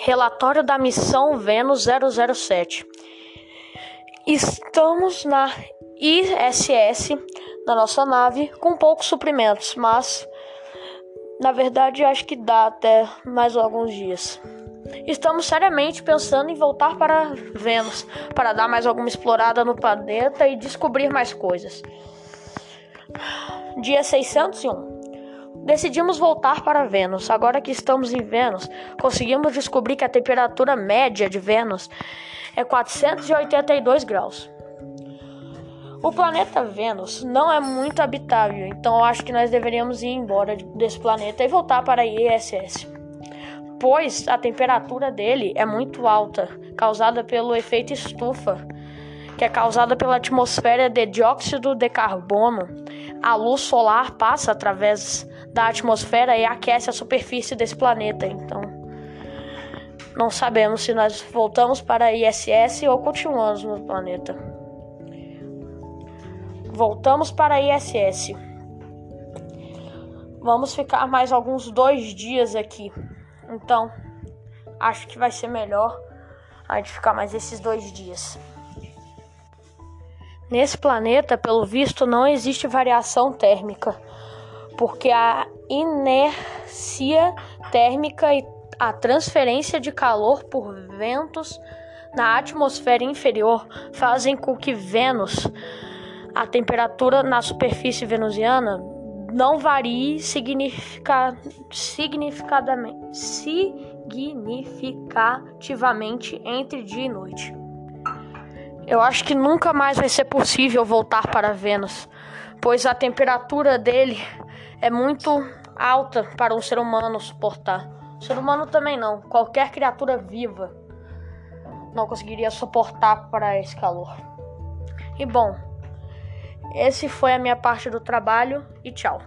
Relatório da missão Vênus 007. Estamos na ISS, na nossa nave, com poucos suprimentos, mas na verdade acho que dá até mais alguns dias. Estamos seriamente pensando em voltar para Vênus para dar mais alguma explorada no planeta e descobrir mais coisas. Dia 601 Decidimos voltar para Vênus. Agora que estamos em Vênus, conseguimos descobrir que a temperatura média de Vênus é 482 graus. O planeta Vênus não é muito habitável, então eu acho que nós deveríamos ir embora desse planeta e voltar para a ISS. Pois a temperatura dele é muito alta, causada pelo efeito estufa que é causada pela atmosfera de dióxido de carbono. A luz solar passa através da atmosfera e aquece a superfície desse planeta. Então, não sabemos se nós voltamos para a ISS ou continuamos no planeta. Voltamos para a ISS. Vamos ficar mais alguns dois dias aqui. Então, acho que vai ser melhor a gente ficar mais esses dois dias. Nesse planeta, pelo visto, não existe variação térmica, porque a inércia térmica e a transferência de calor por ventos na atmosfera inferior fazem com que Vênus, a temperatura na superfície venusiana, não varie significa, significadamente, significativamente entre dia e noite. Eu acho que nunca mais vai ser possível voltar para Vênus, pois a temperatura dele é muito alta para um ser humano suportar. O ser humano também não, qualquer criatura viva não conseguiria suportar para esse calor. E bom, esse foi a minha parte do trabalho e tchau.